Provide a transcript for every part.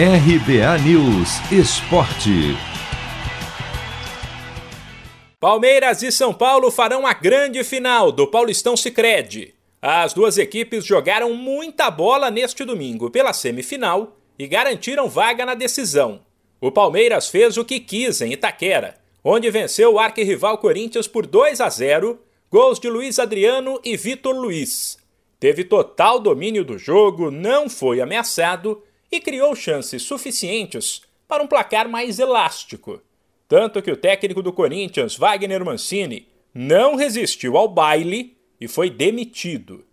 RBA News Esporte. Palmeiras e São Paulo farão a grande final do Paulistão Sicredi. As duas equipes jogaram muita bola neste domingo pela semifinal e garantiram vaga na decisão. O Palmeiras fez o que quis em Itaquera, onde venceu o arquirrival Corinthians por 2 a 0, gols de Luiz Adriano e Vitor Luiz. Teve total domínio do jogo, não foi ameaçado e criou chances suficientes para um placar mais elástico. Tanto que o técnico do Corinthians, Wagner Mancini, não resistiu ao baile e foi demitido.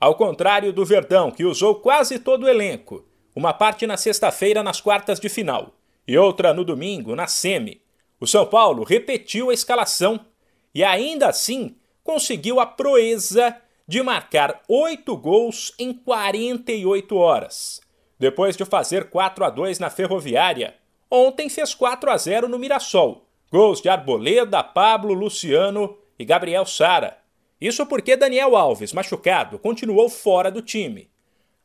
Ao contrário do Verdão, que usou quase todo o elenco, uma parte na sexta-feira nas quartas de final e outra no domingo na semi, o São Paulo repetiu a escalação e ainda assim conseguiu a proeza de marcar oito gols em 48 horas. Depois de fazer 4 a 2 na Ferroviária, ontem fez 4 a 0 no Mirassol. Gols de Arboleda, Pablo, Luciano e Gabriel Sara. Isso porque Daniel Alves, machucado, continuou fora do time.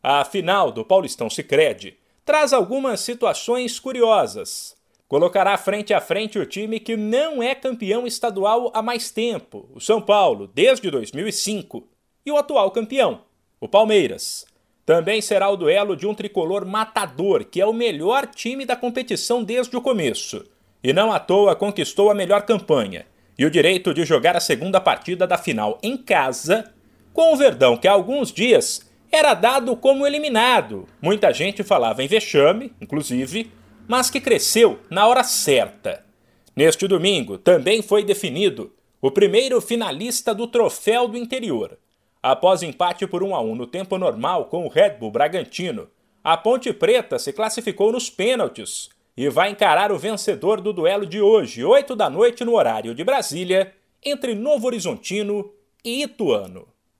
A final do Paulistão Sicredi traz algumas situações curiosas. Colocará frente a frente o time que não é campeão estadual há mais tempo, o São Paulo, desde 2005, e o atual campeão, o Palmeiras. Também será o duelo de um tricolor matador, que é o melhor time da competição desde o começo. E não à toa conquistou a melhor campanha e o direito de jogar a segunda partida da final em casa, com o Verdão que há alguns dias era dado como eliminado. Muita gente falava em vexame, inclusive, mas que cresceu na hora certa. Neste domingo também foi definido o primeiro finalista do Troféu do Interior. Após empate por 1 a 1 no tempo normal com o Red Bull Bragantino, a Ponte Preta se classificou nos pênaltis e vai encarar o vencedor do duelo de hoje, 8 da noite no horário de Brasília, entre Novo Horizontino e Ituano.